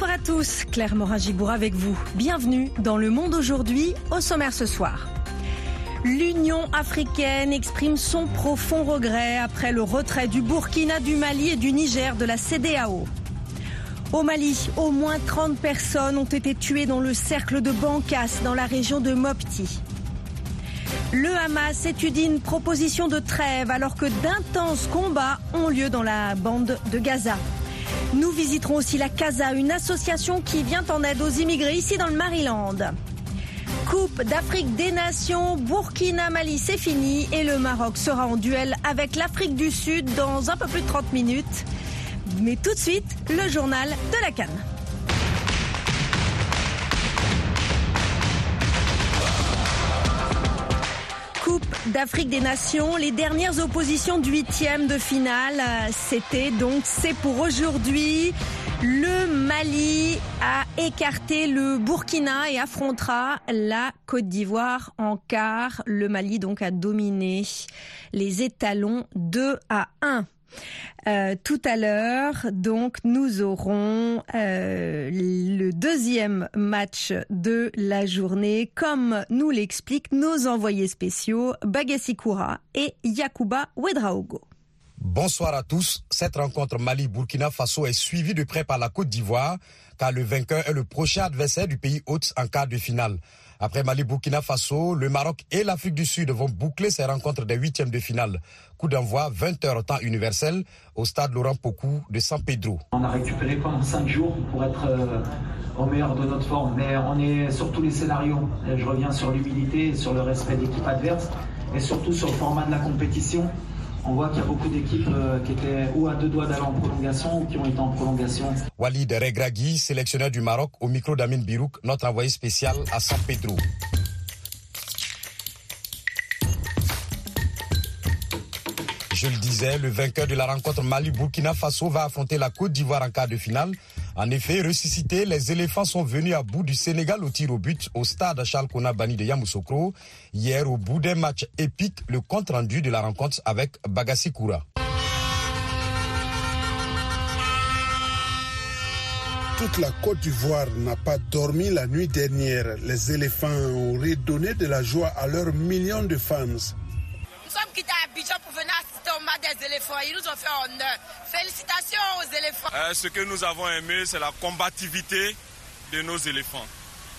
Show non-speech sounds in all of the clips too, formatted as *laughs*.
Bonsoir à tous, Claire Morin-Gibour avec vous. Bienvenue dans Le Monde aujourd'hui, au sommaire ce soir. L'Union africaine exprime son profond regret après le retrait du Burkina, du Mali et du Niger de la CDAO. Au Mali, au moins 30 personnes ont été tuées dans le cercle de Bankas, dans la région de Mopti. Le Hamas étudie une proposition de trêve alors que d'intenses combats ont lieu dans la bande de Gaza. Nous visiterons aussi la CASA, une association qui vient en aide aux immigrés ici dans le Maryland. Coupe d'Afrique des Nations, Burkina-Mali, c'est fini et le Maroc sera en duel avec l'Afrique du Sud dans un peu plus de 30 minutes. Mais tout de suite, le journal de la Cannes. d'Afrique des Nations, les dernières oppositions du huitième de finale, c'était donc c'est pour aujourd'hui. Le Mali a écarté le Burkina et affrontera la Côte d'Ivoire en quart. Le Mali donc a dominé les étalons 2 à 1. Euh, tout à l'heure, donc, nous aurons euh, le deuxième match de la journée, comme nous l'expliquent nos envoyés spéciaux Bagassi Koura et Yakuba Wedraogo. Bonsoir à tous. Cette rencontre Mali-Burkina Faso est suivie de près par la Côte d'Ivoire, car le vainqueur est le prochain adversaire du pays hôte en quart de finale. Après Mali-Burkina Faso, le Maroc et l'Afrique du Sud vont boucler ces rencontres des huitièmes de finale. Coup d'envoi 20h temps universel au stade Laurent Pocou de San Pedro. On a récupéré pendant 5 jours pour être euh, au meilleur de notre forme, mais on est sur tous les scénarios. Je reviens sur l'humilité, sur le respect de l'équipe adverse et surtout sur le format de la compétition on voit qu'il y a beaucoup d'équipes euh, qui étaient ou à deux doigts d'aller en prolongation ou qui ont été en prolongation. Walid Regragui, sélectionneur du Maroc, au micro d'Amin Birouk, notre envoyé spécial à San Pedro. Je le disais, le vainqueur de la rencontre Mali-Burkina Faso va affronter la Côte d'Ivoire en quart de finale. En effet, ressuscités, les éléphants sont venus à bout du Sénégal au tir au but au stade Charles Bani de Yamoussoukro. Hier, au bout d'un match épique, le compte rendu de la rencontre avec Bagassi Koura. Toute la Côte d'Ivoire n'a pas dormi la nuit dernière. Les éléphants ont redonné de la joie à leurs millions de fans. Nous sommes quittés à Abidjan pour venir des éléphants. Ils nous ont fait honneur. Félicitations aux éléphants. Euh, ce que nous avons aimé, c'est la combativité de nos éléphants.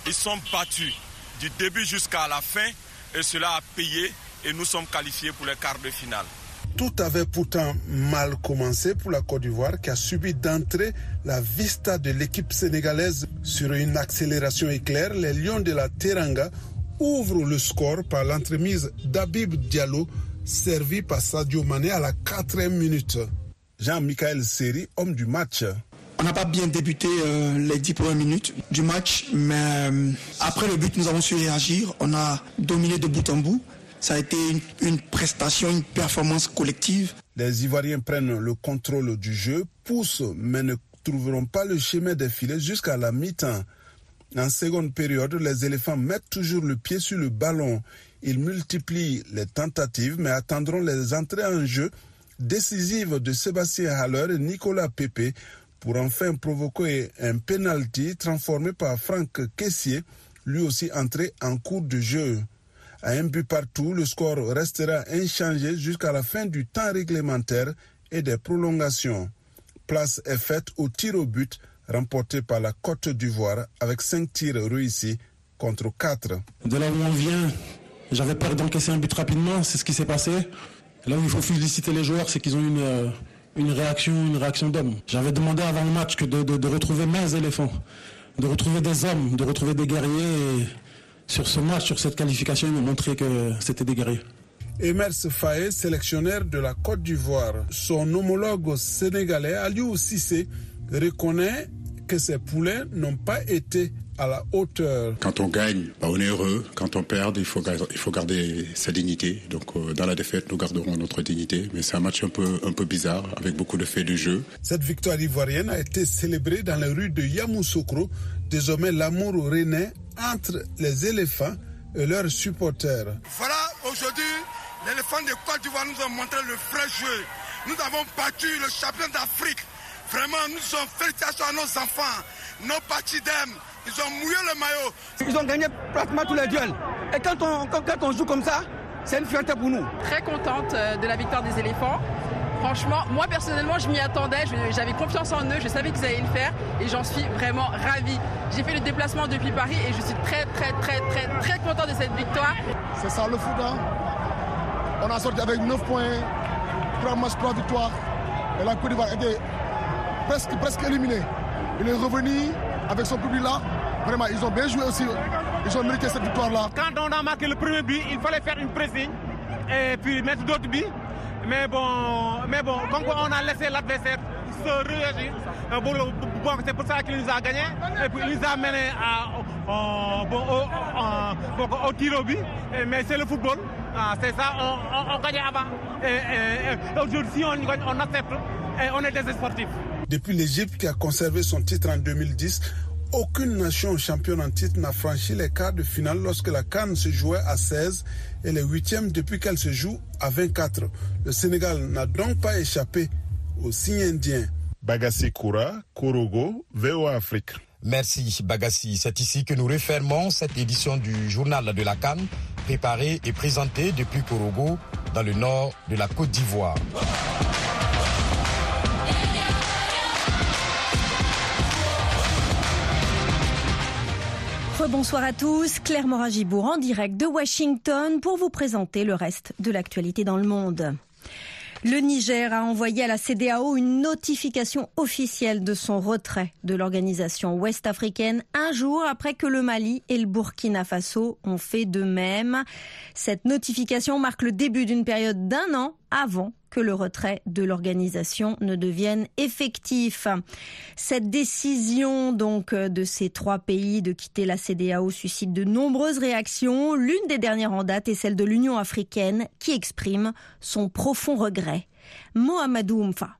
Ils sont battus du début jusqu'à la fin et cela a payé et nous sommes qualifiés pour les quarts de finale. Tout avait pourtant mal commencé pour la Côte d'Ivoire qui a subi d'entrée la vista de l'équipe sénégalaise sur une accélération éclair. Les Lions de la Teranga ouvrent le score par l'entremise d'Abib Diallo servi par Sadio Mané à la quatrième minute. Jean-Michel Seri, homme du match. On n'a pas bien débuté euh, les dix premières minutes du match, mais euh, après le but, nous avons su réagir. On a dominé de bout en bout. Ça a été une, une, prestation, une performance collective. Les Ivoiriens prennent le contrôle du jeu, poussent, mais ne trouveront pas le chemin des filets jusqu'à la mi-temps. En seconde période, les éléphants mettent toujours le pied sur le ballon. Ils multiplient les tentatives, mais attendront les entrées en jeu décisives de Sébastien Haller et Nicolas Pepe pour enfin provoquer un penalty transformé par Franck Kessier, lui aussi entré en cours de jeu. À un but partout, le score restera inchangé jusqu'à la fin du temps réglementaire et des prolongations. Place est faite au tir au but remporté par la Côte d'Ivoire avec 5 tirs réussis contre 4. De là où on vient, j'avais peur d'encaisser un but rapidement, c'est ce qui s'est passé. Là où il faut féliciter les joueurs, c'est qu'ils ont une, euh, une réaction, une réaction d'homme. J'avais demandé avant le match que de, retrouver mes éléphants, de retrouver des hommes, de retrouver des guerriers. Sur ce match, sur cette qualification, ils m'ont montré que c'était des guerriers. Emers Faye, sélectionneur de la Côte d'Ivoire, son homologue sénégalais Aliou Cissé reconnaît que ces poulets n'ont pas été à la hauteur. Quand on gagne, bah on est heureux. Quand on perd, il faut, il faut garder sa dignité. Donc euh, dans la défaite, nous garderons notre dignité. Mais c'est un match un peu, un peu bizarre, avec beaucoup de faits de jeu. Cette victoire ivoirienne a été célébrée dans les rues de Yamoussoukro. Désormais, l'amour renaît entre les éléphants et leurs supporters. Voilà, aujourd'hui, l'éléphant de Côte d'Ivoire nous a montré le vrai jeu. Nous avons battu le champion d'Afrique. Vraiment, nous sommes félicitations à nos enfants nos partis d'aime, ils ont mouillé le maillot. Ils ont gagné pratiquement tous les duels. Et quand on, quand, quand on joue comme ça, c'est une fierté pour nous. Très contente euh, de la victoire des éléphants. Franchement, moi personnellement, je m'y attendais, j'avais confiance en eux, je savais qu'ils allaient le faire et j'en suis vraiment ravie. J'ai fait le déplacement depuis Paris et je suis très très très très très content de cette victoire. C'est ça le foot, hein. On a sorti avec 9 points, 3 matchs, 3 victoires et la Côte d'Ivoire était presque, presque éliminée. Il est revenu avec son public là. Vraiment, ils ont bien joué aussi. Ils ont mérité cette victoire-là. Quand on a marqué le premier but, il fallait faire une pressing et puis mettre d'autres buts. Mais bon, mais bon, comme on a laissé l'adversaire se réagir, euh, bon, c'est pour ça qu'il nous a gagné. Et puis il nous a mené à, au, bon, au tir au but. Mais c'est le football. Ah, c'est ça, on, on, gagnait avant. Et, aujourd'hui, on on accepte. Et on est des sportifs. Depuis l'Égypte qui a conservé son titre en 2010, aucune nation championne en titre n'a franchi les quarts de finale lorsque la Cannes se jouait à 16 et les huitièmes depuis qu'elle se joue à 24. Le Sénégal n'a donc pas échappé au signe indien. Bagassi Koura, Korogo, VOA Afrique. Merci Bagassi. C'est ici que nous refermons cette édition du journal de la Cannes, préparée et présentée depuis Korogo, dans le nord de la Côte d'Ivoire. Bonsoir à tous, Claire Moragibourg en direct de Washington pour vous présenter le reste de l'actualité dans le monde. Le Niger a envoyé à la CDAO une notification officielle de son retrait de l'organisation ouest-africaine un jour après que le Mali et le Burkina Faso ont fait de même. Cette notification marque le début d'une période d'un an avant que le retrait de l'organisation ne devienne effectif. Cette décision donc de ces trois pays de quitter la CDAO suscite de nombreuses réactions. L'une des dernières en date est celle de l'Union africaine qui exprime son profond regret. Mohamedou Oumfa.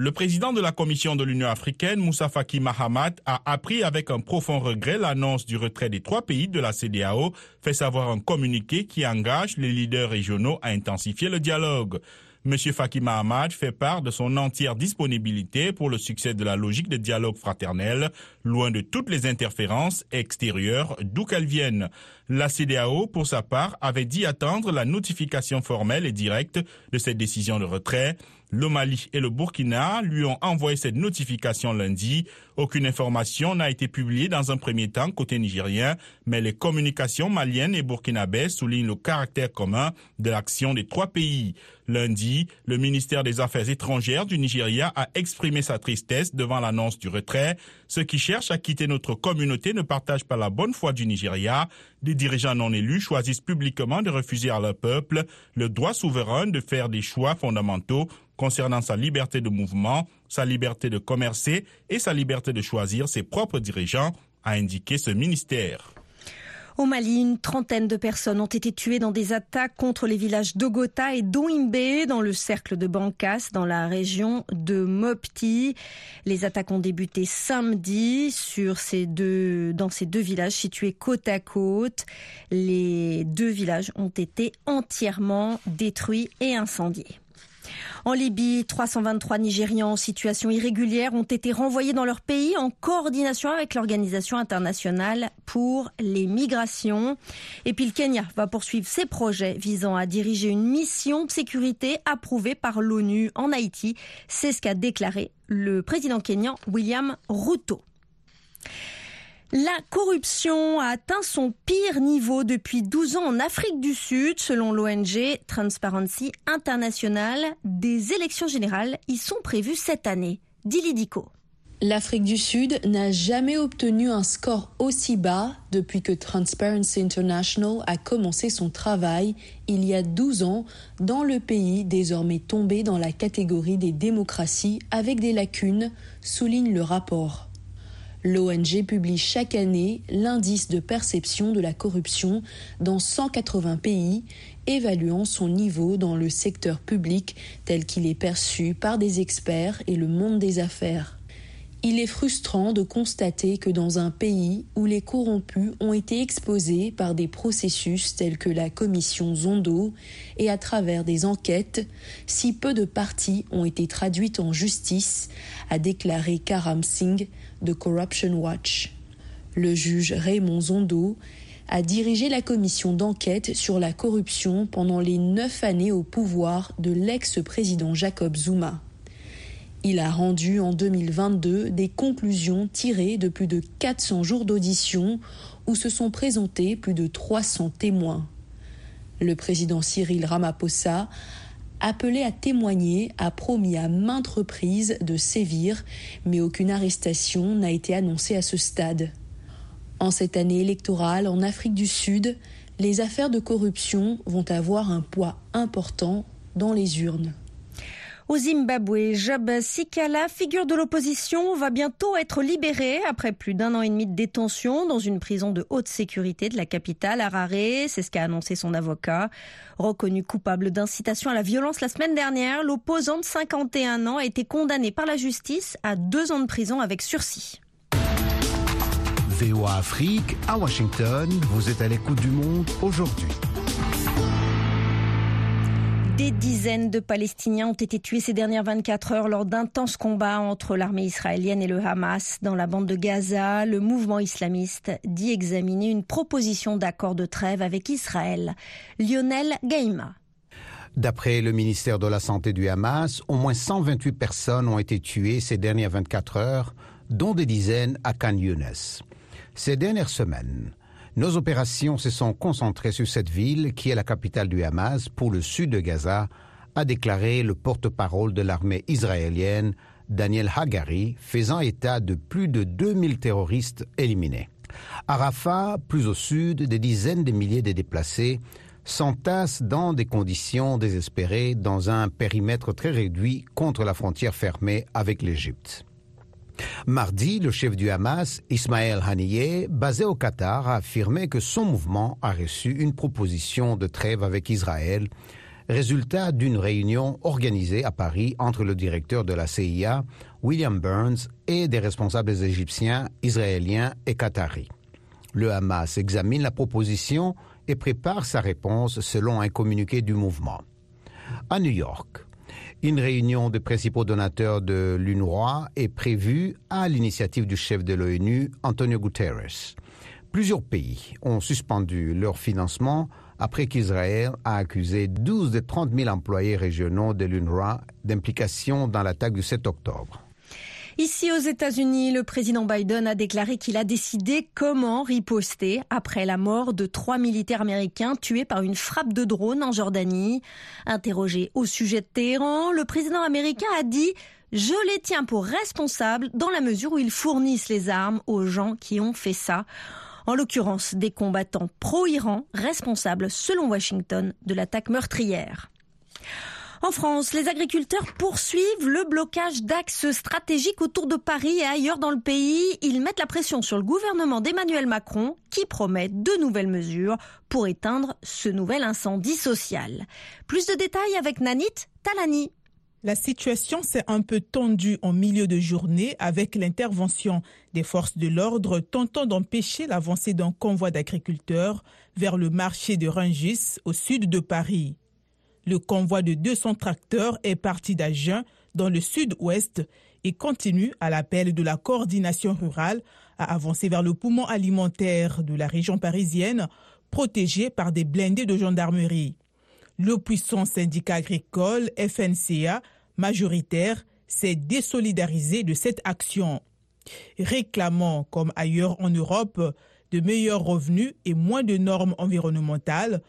Le président de la Commission de l'Union africaine, Moussa Faki Mahamat, a appris avec un profond regret l'annonce du retrait des trois pays de la CDAO, fait savoir un communiqué qui engage les leaders régionaux à intensifier le dialogue. M. Faki Mahamad fait part de son entière disponibilité pour le succès de la logique de dialogue fraternel, loin de toutes les interférences extérieures d'où qu'elles viennent. La CDAO, pour sa part, avait dit attendre la notification formelle et directe de cette décision de retrait. Le Mali et le Burkina lui ont envoyé cette notification lundi. Aucune information n'a été publiée dans un premier temps côté nigérien, mais les communications maliennes et burkinabées soulignent le caractère commun de l'action des trois pays. Lundi, le ministère des Affaires étrangères du Nigeria a exprimé sa tristesse devant l'annonce du retrait. Ceux qui cherchent à quitter notre communauté ne partagent pas la bonne foi du Nigeria. Des dirigeants non élus choisissent publiquement de refuser à leur peuple le droit souverain de faire des choix fondamentaux concernant sa liberté de mouvement, sa liberté de commercer et sa liberté de choisir ses propres dirigeants, a indiqué ce ministère. Au Mali, une trentaine de personnes ont été tuées dans des attaques contre les villages d'Ogota et d'Oimbe dans le cercle de Bankas dans la région de Mopti. Les attaques ont débuté samedi sur dans ces deux villages situés côte à côte. Les deux villages ont été entièrement détruits et incendiés. En Libye, 323 Nigérians en situation irrégulière ont été renvoyés dans leur pays en coordination avec l'Organisation internationale pour les migrations. Et puis le Kenya va poursuivre ses projets visant à diriger une mission de sécurité approuvée par l'ONU en Haïti. C'est ce qu'a déclaré le président kenyan William Ruto. La corruption a atteint son pire niveau depuis 12 ans en Afrique du Sud, selon l'ONG Transparency International. Des élections générales y sont prévues cette année. Dilidico. L'Afrique du Sud n'a jamais obtenu un score aussi bas depuis que Transparency International a commencé son travail il y a 12 ans dans le pays désormais tombé dans la catégorie des démocraties avec des lacunes, souligne le rapport. L'ONG publie chaque année l'indice de perception de la corruption dans 180 pays, évaluant son niveau dans le secteur public tel qu'il est perçu par des experts et le monde des affaires. Il est frustrant de constater que dans un pays où les corrompus ont été exposés par des processus tels que la commission Zondo et à travers des enquêtes, si peu de parties ont été traduites en justice, a déclaré Karam Singh de Corruption Watch. Le juge Raymond Zondo a dirigé la commission d'enquête sur la corruption pendant les neuf années au pouvoir de l'ex-président Jacob Zuma. Il a rendu en 2022 des conclusions tirées de plus de 400 jours d'audition où se sont présentés plus de 300 témoins. Le président Cyril Ramaphosa, appelé à témoigner, a promis à maintes reprises de sévir, mais aucune arrestation n'a été annoncée à ce stade. En cette année électorale en Afrique du Sud, les affaires de corruption vont avoir un poids important dans les urnes. Au Zimbabwe, Job Sikala, figure de l'opposition, va bientôt être libéré après plus d'un an et demi de détention dans une prison de haute sécurité de la capitale, Harare. C'est ce qu'a annoncé son avocat. Reconnu coupable d'incitation à la violence la semaine dernière, l'opposant de 51 ans a été condamné par la justice à deux ans de prison avec sursis. VOA Afrique, à Washington, vous êtes à l'écoute du monde aujourd'hui. Des dizaines de Palestiniens ont été tués ces dernières 24 heures lors d'intenses combats entre l'armée israélienne et le Hamas dans la bande de Gaza. Le mouvement islamiste dit examiner une proposition d'accord de trêve avec Israël. Lionel Gaïma. D'après le ministère de la Santé du Hamas, au moins 128 personnes ont été tuées ces dernières 24 heures, dont des dizaines à Khan Younes. Ces dernières semaines, nos opérations se sont concentrées sur cette ville qui est la capitale du Hamas pour le sud de Gaza, a déclaré le porte-parole de l'armée israélienne Daniel Hagari, faisant état de plus de 2000 terroristes éliminés. À Rafah, plus au sud, des dizaines de milliers de déplacés s'entassent dans des conditions désespérées dans un périmètre très réduit contre la frontière fermée avec l'Égypte. Mardi, le chef du Hamas, Ismaël Haniyeh, basé au Qatar, a affirmé que son mouvement a reçu une proposition de trêve avec Israël, résultat d'une réunion organisée à Paris entre le directeur de la CIA, William Burns, et des responsables égyptiens, israéliens et qataris. Le Hamas examine la proposition et prépare sa réponse selon un communiqué du mouvement. À New York, une réunion des principaux donateurs de l'UNRWA est prévue à l'initiative du chef de l'ONU, Antonio Guterres. Plusieurs pays ont suspendu leur financement après qu'Israël a accusé 12 des 30 000 employés régionaux de l'UNRWA d'implication dans l'attaque du 7 octobre. Ici aux États-Unis, le président Biden a déclaré qu'il a décidé comment riposter après la mort de trois militaires américains tués par une frappe de drone en Jordanie. Interrogé au sujet de Téhéran, le président américain a dit je les tiens pour responsables dans la mesure où ils fournissent les armes aux gens qui ont fait ça. En l'occurrence, des combattants pro-Iran responsables, selon Washington, de l'attaque meurtrière. En France, les agriculteurs poursuivent le blocage d'axes stratégiques autour de Paris et ailleurs dans le pays. Ils mettent la pression sur le gouvernement d'Emmanuel Macron qui promet de nouvelles mesures pour éteindre ce nouvel incendie social. Plus de détails avec Nanit Talani. La situation s'est un peu tendue en milieu de journée avec l'intervention des forces de l'ordre tentant d'empêcher l'avancée d'un convoi d'agriculteurs vers le marché de Rungis au sud de Paris. Le convoi de 200 tracteurs est parti d'Agen, dans le sud-ouest, et continue, à l'appel de la coordination rurale, à avancer vers le poumon alimentaire de la région parisienne, protégé par des blindés de gendarmerie. Le puissant syndicat agricole FNCA, majoritaire, s'est désolidarisé de cette action. Réclamant, comme ailleurs en Europe, de meilleurs revenus et moins de normes environnementales,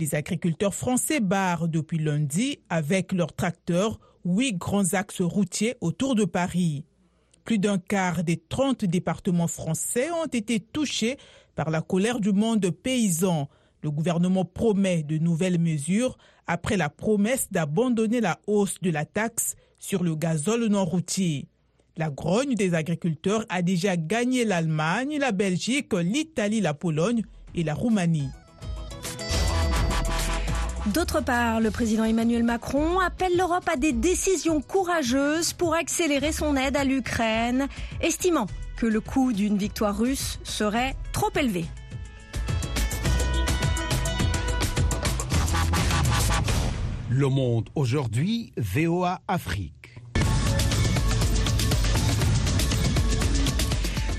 les agriculteurs français barrent depuis lundi avec leurs tracteurs huit grands axes routiers autour de Paris. Plus d'un quart des 30 départements français ont été touchés par la colère du monde paysan. Le gouvernement promet de nouvelles mesures après la promesse d'abandonner la hausse de la taxe sur le gazole non routier. La grogne des agriculteurs a déjà gagné l'Allemagne, la Belgique, l'Italie, la Pologne et la Roumanie. D'autre part, le président Emmanuel Macron appelle l'Europe à des décisions courageuses pour accélérer son aide à l'Ukraine, estimant que le coût d'une victoire russe serait trop élevé. Le monde aujourd'hui, VOA Afrique.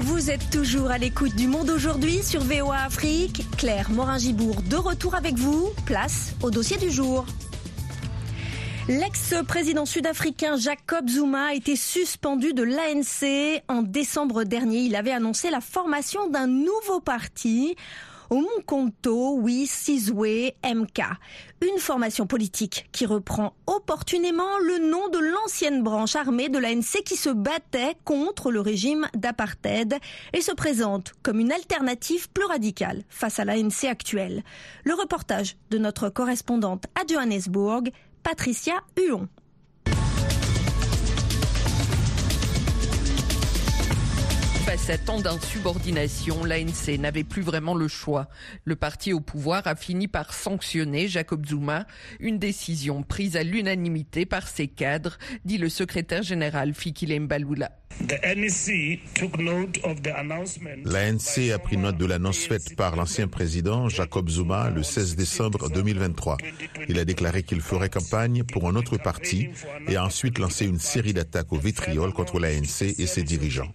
Vous êtes toujours à l'écoute du Monde aujourd'hui sur VOA Afrique. Claire Morin-Gibourg de retour avec vous. Place au dossier du jour. L'ex-président sud-africain Jacob Zuma a été suspendu de l'ANC. En décembre dernier, il avait annoncé la formation d'un nouveau parti. Omunkonto Wisizwe MK, une formation politique qui reprend opportunément le nom de l'ancienne branche armée de l'ANC qui se battait contre le régime d'apartheid et se présente comme une alternative plus radicale face à l'ANC actuelle. Le reportage de notre correspondante à Johannesburg, Patricia Huon. Face à tant d'insubordination, l'ANC n'avait plus vraiment le choix. Le parti au pouvoir a fini par sanctionner Jacob Zuma, une décision prise à l'unanimité par ses cadres, dit le secrétaire général Fikile Mbalula. L'ANC a pris note de l'annonce faite par l'ancien président Jacob Zuma le 16 décembre 2023. Il a déclaré qu'il ferait campagne pour un autre parti et a ensuite lancé une série d'attaques au vitriol contre l'ANC et ses dirigeants.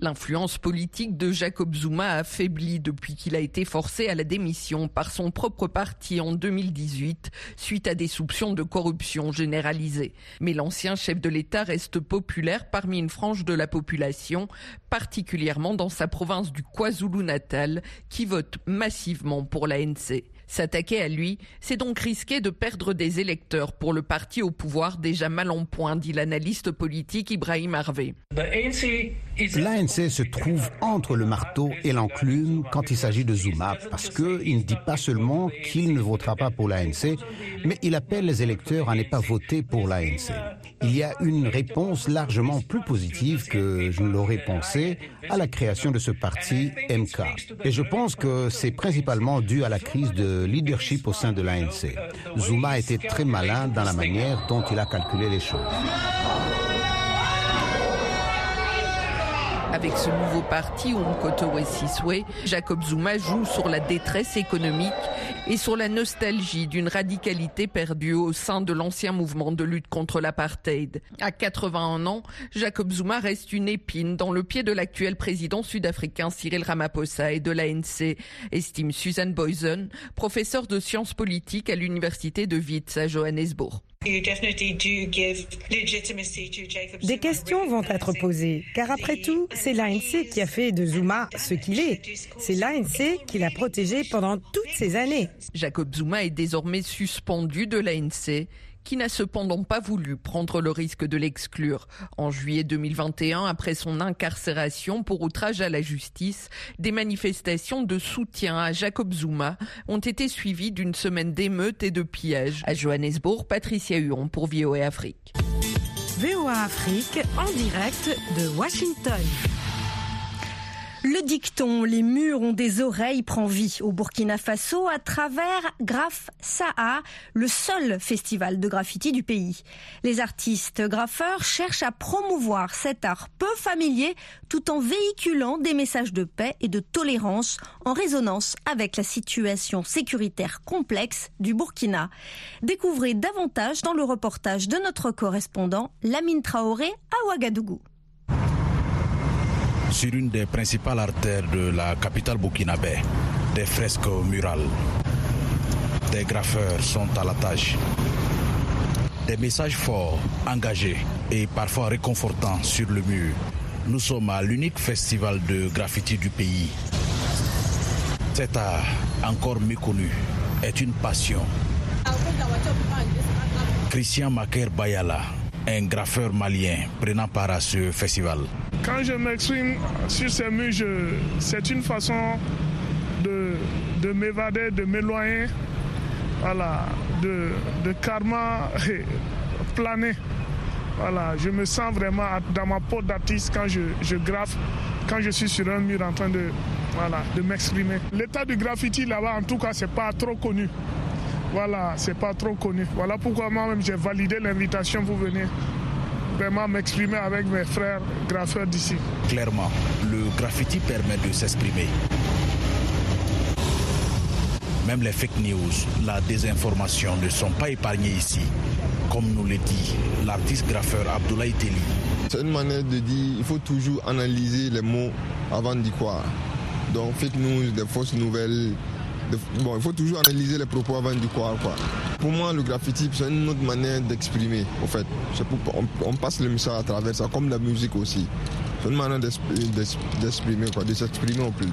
L'influence politique de Jacob Zuma a affaibli depuis qu'il a été forcé à la démission par son propre parti en 2018 suite à des soupçons de corruption généralisée. Mais l'ancien chef de l'État reste populaire parmi une frange de la population, particulièrement dans sa province du KwaZulu-Natal, qui vote massivement pour l'ANC. S'attaquer à lui, c'est donc risquer de perdre des électeurs pour le parti au pouvoir déjà mal en point, dit l'analyste politique Ibrahim Harvey. L'ANC se trouve entre le marteau et l'enclume quand il s'agit de Zuma, parce qu'il ne dit pas seulement qu'il ne votera pas pour l'ANC, mais il appelle les électeurs à ne pas voter pour l'ANC. Il y a une réponse largement plus positive que je ne l'aurais pensé à la création de ce parti MK. Et je pense que c'est principalement dû à la crise de leadership au sein de l'ANC. Zuma été très malin dans la manière dont il a calculé les choses. Avec ce nouveau parti, Umkhonto Siswe, Jacob Zuma joue sur la détresse économique et sur la nostalgie d'une radicalité perdue au sein de l'ancien mouvement de lutte contre l'apartheid. À 81 ans, Jacob Zuma reste une épine dans le pied de l'actuel président sud-africain Cyril Ramaphosa et de l'ANC, estime Susan Boyson, professeure de sciences politiques à l'université de Wits à Johannesburg. Des questions vont être posées, car après tout, c'est l'ANC qui a fait de Zuma ce qu'il est. C'est l'ANC qui l'a protégé pendant toutes ces années. Jacob Zuma est désormais suspendu de l'ANC qui n'a cependant pas voulu prendre le risque de l'exclure. En juillet 2021, après son incarcération pour outrage à la justice, des manifestations de soutien à Jacob Zuma ont été suivies d'une semaine d'émeutes et de pillages. À Johannesburg, Patricia Huon pour VOA Afrique. VOA Afrique en direct de Washington. Le dicton Les murs ont des oreilles prend vie au Burkina Faso à travers Graf Saa, le seul festival de graffiti du pays. Les artistes graffeurs cherchent à promouvoir cet art peu familier tout en véhiculant des messages de paix et de tolérance en résonance avec la situation sécuritaire complexe du Burkina. Découvrez davantage dans le reportage de notre correspondant Lamine Traoré à Ouagadougou sur une des principales artères de la capitale burkinabé, des fresques murales. Des graffeurs sont à la tâche. Des messages forts, engagés et parfois réconfortants sur le mur. Nous sommes à l'unique festival de graffiti du pays. Cet art, encore méconnu, est une passion. Christian Maker Bayala, un graffeur malien prenant part à ce festival. Quand je m'exprime sur ces murs, c'est une façon de, de m'évader, de m'éloigner voilà, de, de karma *laughs* planer. Voilà, je me sens vraiment dans ma peau d'artiste quand je, je graffe, quand je suis sur un mur en train de, voilà, de m'exprimer. L'état du graffiti là-bas, en tout cas, c'est pas trop connu. Voilà, c'est pas trop connu. Voilà pourquoi moi-même j'ai validé l'invitation pour venir vraiment m'exprimer avec mes frères graffeurs d'ici. Clairement, le graffiti permet de s'exprimer. Même les fake news, la désinformation ne sont pas épargnés ici, comme nous le dit l'artiste graffeur Abdoulaye Teli. C'est une manière de dire il faut toujours analyser les mots avant d'y croire. Donc fake news, des fausses nouvelles, bon, il faut toujours analyser les propos avant d'y croire. Quoi. Pour moi, le graffiti, c'est une autre manière d'exprimer. En fait, on, on, passe le message à travers ça, comme la musique aussi. C'est une manière d'exprimer, quoi, de s'exprimer au plus.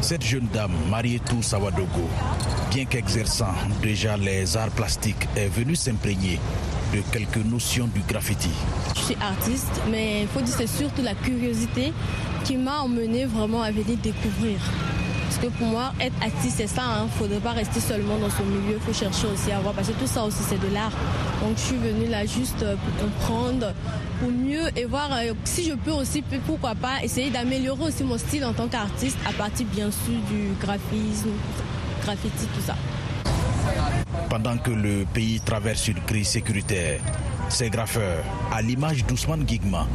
Cette jeune dame, Marietou Sawadogo, bien qu'exerçant déjà les arts plastiques, est venue s'imprégner de quelques notions du graffiti. Je suis artiste, mais il faut dire c'est surtout la curiosité qui m'a emmené vraiment à venir découvrir. Pour moi, être artiste, c'est ça. Il hein. ne faudrait pas rester seulement dans ce milieu. Il faut chercher aussi à voir. Parce que tout ça aussi, c'est de l'art. Donc, je suis venue là juste euh, pour comprendre, pour mieux et voir euh, si je peux aussi, pourquoi pas, essayer d'améliorer aussi mon style en tant qu'artiste à partir, bien sûr, du graphisme, graffiti, tout ça. Pendant que le pays traverse une crise sécuritaire, ces graffeurs, à l'image d'Ousmane Gigma,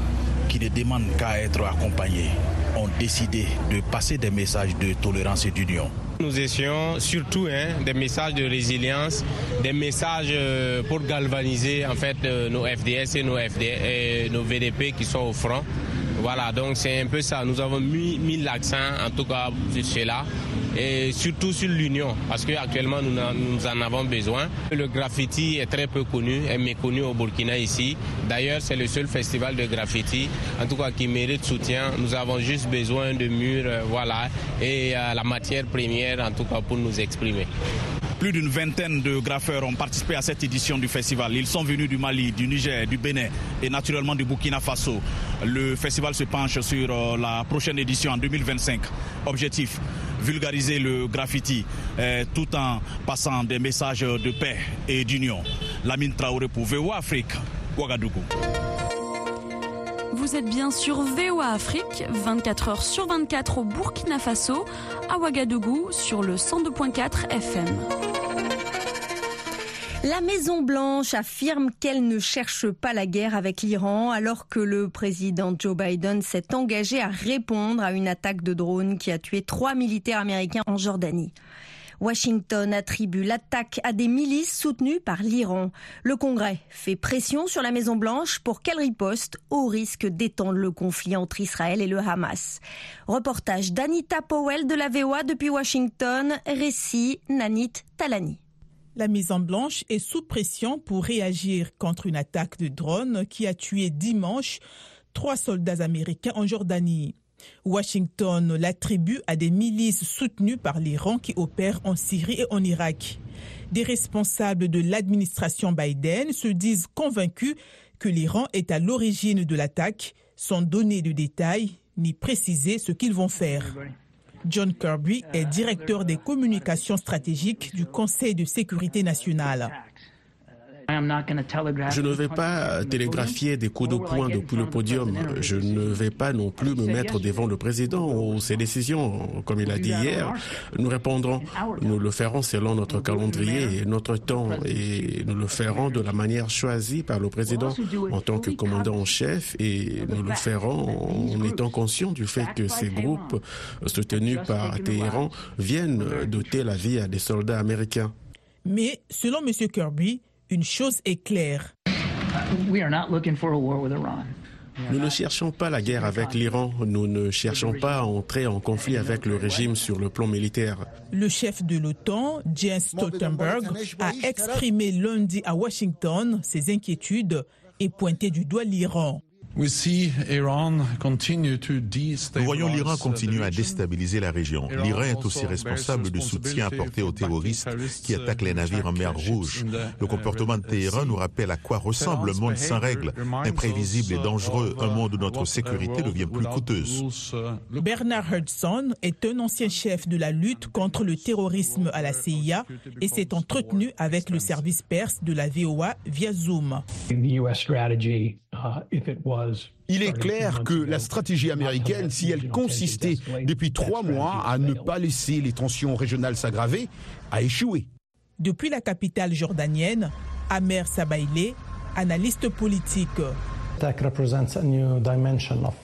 qui ne demandent qu'à être accompagnés, ont décidé de passer des messages de tolérance et d'union. Nous essayons surtout hein, des messages de résilience, des messages euh, pour galvaniser en fait euh, nos FDS et nos, et nos VDP qui sont au front. Voilà, donc c'est un peu ça. Nous avons mis, mis l'accent en tout cas sur cela et surtout sur l'union parce qu'actuellement nous, nous en avons besoin. Le graffiti est très peu connu, est méconnu au Burkina ici. D'ailleurs, c'est le seul festival de graffiti en tout cas qui mérite soutien. Nous avons juste besoin de murs, euh, voilà, et euh, la matière première en tout cas pour nous exprimer. Plus d'une vingtaine de graffeurs ont participé à cette édition du festival. Ils sont venus du Mali, du Niger, du Bénin et naturellement du Burkina Faso. Le festival se penche sur euh, la prochaine édition en 2025. Objectif, vulgariser le graffiti euh, tout en passant des messages de paix et d'union. Lamine Traoré pour VOA Afrique, Ouagadougou. Vous êtes bien sur VOA Afrique, 24 heures sur 24 au Burkina Faso, à Ouagadougou sur le 102.4 FM. La Maison Blanche affirme qu'elle ne cherche pas la guerre avec l'Iran alors que le président Joe Biden s'est engagé à répondre à une attaque de drone qui a tué trois militaires américains en Jordanie. Washington attribue l'attaque à des milices soutenues par l'Iran. Le Congrès fait pression sur la Maison-Blanche pour qu'elle riposte au risque d'étendre le conflit entre Israël et le Hamas. Reportage d'Anita Powell de la VOA depuis Washington, récit Nanit Talani. La Maison-Blanche est sous pression pour réagir contre une attaque de drone qui a tué dimanche trois soldats américains en Jordanie. Washington l'attribue à des milices soutenues par l'Iran qui opèrent en Syrie et en Irak. Des responsables de l'administration Biden se disent convaincus que l'Iran est à l'origine de l'attaque, sans donner de détails ni préciser ce qu'ils vont faire. John Kirby est directeur des communications stratégiques du Conseil de sécurité nationale. Je ne vais pas télégraphier des coups de poing depuis le podium. Je ne vais pas non plus me mettre devant le président ou ses décisions. Comme il a dit hier, nous répondrons. Nous le ferons selon notre calendrier et notre temps et nous le ferons de la manière choisie par le président en tant que commandant en chef et nous le ferons en étant conscients du fait que ces groupes soutenus par Téhéran viennent doter la vie à des soldats américains. Mais selon M. Kirby, une chose est claire. Nous ne cherchons pas la guerre avec l'Iran, nous ne cherchons pas à entrer en conflit avec le régime sur le plan militaire. Le chef de l'OTAN, Jens Stoltenberg, a exprimé lundi à Washington ses inquiétudes et pointé du doigt l'Iran. Nous voyons l'Iran continuer à déstabiliser la région. L'Iran est aussi responsable du soutien apporté aux terroristes qui attaquent les navires en mer Rouge. Le comportement de Téhéran nous rappelle à quoi ressemble un monde sans règles, imprévisible et dangereux, un monde où notre sécurité devient plus coûteuse. Bernard Hudson est un ancien chef de la lutte contre le terrorisme à la CIA et s'est entretenu avec le service perse de la VOA via Zoom. Il est clair que la stratégie américaine, si elle consistait depuis trois mois à ne pas laisser les tensions régionales s'aggraver, a échoué. Depuis la capitale jordanienne, Amer Sabaïlé, analyste politique.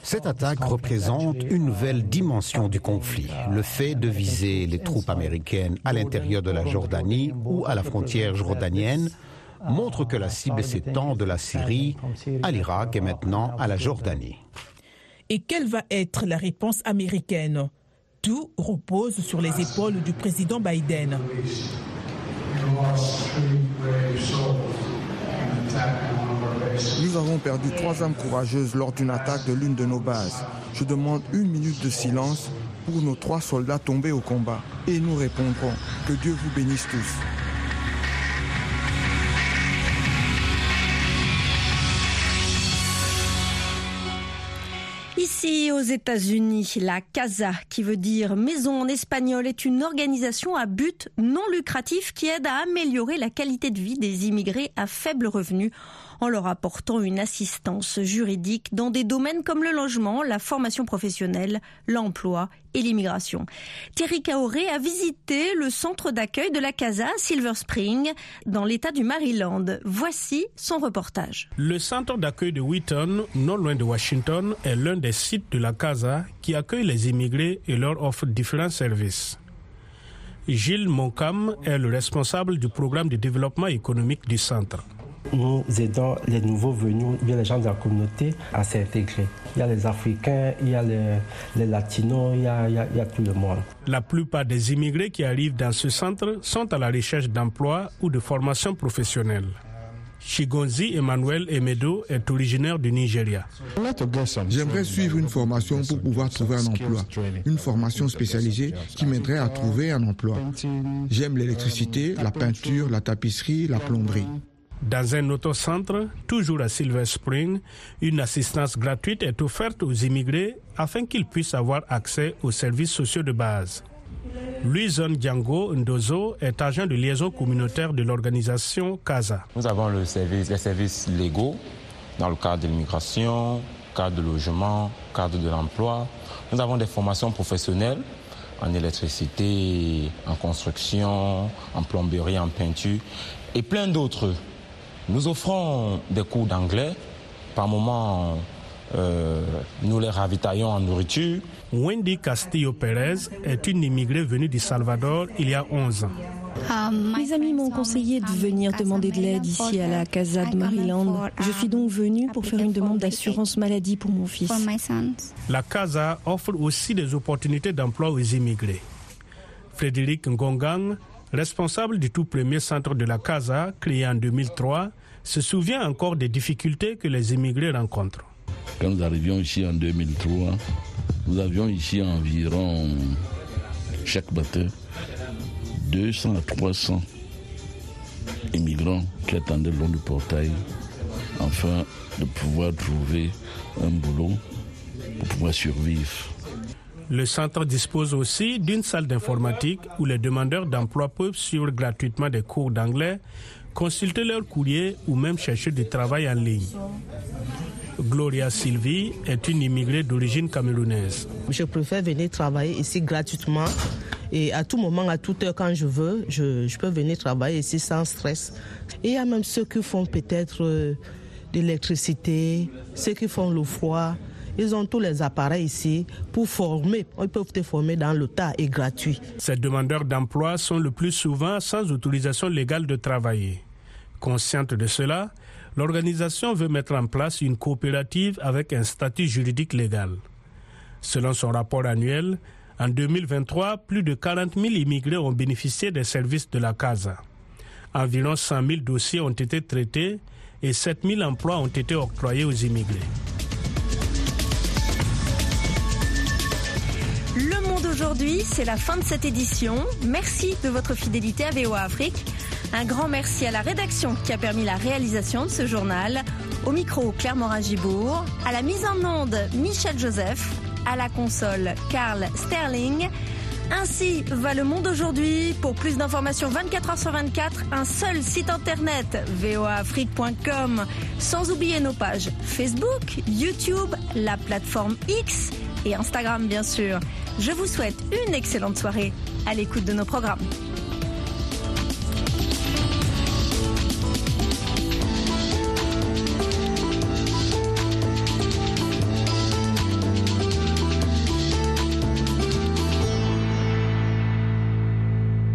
Cette attaque représente une nouvelle dimension du conflit. Le fait de viser les troupes américaines à l'intérieur de la Jordanie ou à la frontière jordanienne montre que la cible s'étend de la Syrie à l'Irak et maintenant à la Jordanie. Et quelle va être la réponse américaine? Tout repose sur les épaules du président Biden. Nous avons perdu trois âmes courageuses lors d'une attaque de l'une de nos bases. Je demande une minute de silence pour nos trois soldats tombés au combat. Et nous répondrons que Dieu vous bénisse tous. États-Unis, la CASA, qui veut dire maison en espagnol, est une organisation à but non lucratif qui aide à améliorer la qualité de vie des immigrés à faible revenu en leur apportant une assistance juridique dans des domaines comme le logement, la formation professionnelle, l'emploi et l'immigration. Thierry Kaoré a visité le centre d'accueil de la Casa Silver Spring dans l'état du Maryland. Voici son reportage. Le centre d'accueil de Wheaton, non loin de Washington, est l'un des sites de la Casa qui accueille les immigrés et leur offre différents services. Gilles Moncam est le responsable du programme de développement économique du centre nous aidons les nouveaux venus, bien les gens de la communauté à s'intégrer. Il y a les Africains, il y a les, Latinos, il y a, il y a tout le monde. La plupart des immigrés qui arrivent dans ce centre sont à la recherche d'emploi ou de formation professionnelle. Chigonzi Emmanuel Emedo est originaire du Nigeria. J'aimerais suivre une formation pour pouvoir trouver un emploi, une formation spécialisée qui m'aiderait à trouver un emploi. J'aime l'électricité, la peinture, la tapisserie, la plomberie. Dans un autre centre, toujours à Silver Spring, une assistance gratuite est offerte aux immigrés afin qu'ils puissent avoir accès aux services sociaux de base. Luison Django Ndozo est agent de liaison communautaire de l'organisation CASA. Nous avons le service, les services légaux dans le cadre de l'immigration, cadre de logement, cadre de l'emploi. Nous avons des formations professionnelles en électricité, en construction, en plomberie, en peinture et plein d'autres. Nous offrons des cours d'anglais. Par moment, euh, nous les ravitaillons en nourriture. Wendy Castillo Pérez est une immigrée venue du Salvador il y a 11 ans. Mes amis m'ont conseillé de venir demander de l'aide ici à la Casa de Maryland. Je suis donc venue pour faire une demande d'assurance maladie pour mon fils. La Casa offre aussi des opportunités d'emploi aux immigrés. Frédéric Ngongang responsable du tout premier centre de la Casa, créé en 2003, se souvient encore des difficultés que les immigrés rencontrent. Quand nous arrivions ici en 2003, nous avions ici environ, chaque matin, 200 à 300 immigrants qui attendaient le long du portail afin de pouvoir trouver un boulot pour pouvoir survivre. Le centre dispose aussi d'une salle d'informatique où les demandeurs d'emploi peuvent suivre gratuitement des cours d'anglais, consulter leur courrier ou même chercher du travail en ligne. Gloria Sylvie est une immigrée d'origine camerounaise. Je préfère venir travailler ici gratuitement et à tout moment, à toute heure, quand je veux, je, peux venir travailler ici sans stress. Il y a même ceux qui font peut-être euh, de l'électricité, ceux qui font le froid, ils ont tous les appareils ici pour former. Ils peuvent te former dans le tas et gratuit. Ces demandeurs d'emploi sont le plus souvent sans autorisation légale de travailler. Consciente de cela, l'organisation veut mettre en place une coopérative avec un statut juridique légal. Selon son rapport annuel, en 2023, plus de 40 000 immigrés ont bénéficié des services de la CASA. Environ 100 000 dossiers ont été traités et 7 000 emplois ont été octroyés aux immigrés. aujourd'hui, c'est la fin de cette édition. Merci de votre fidélité à VOA Afrique. Un grand merci à la rédaction qui a permis la réalisation de ce journal. Au micro, Claire Morin-Gibourg. À la mise en onde, Michel Joseph. À la console, Karl Sterling. Ainsi va le monde aujourd'hui. Pour plus d'informations 24h sur 24, un seul site internet, voafrique.com. Sans oublier nos pages Facebook, YouTube, la plateforme X et Instagram bien sûr. Je vous souhaite une excellente soirée à l'écoute de nos programmes.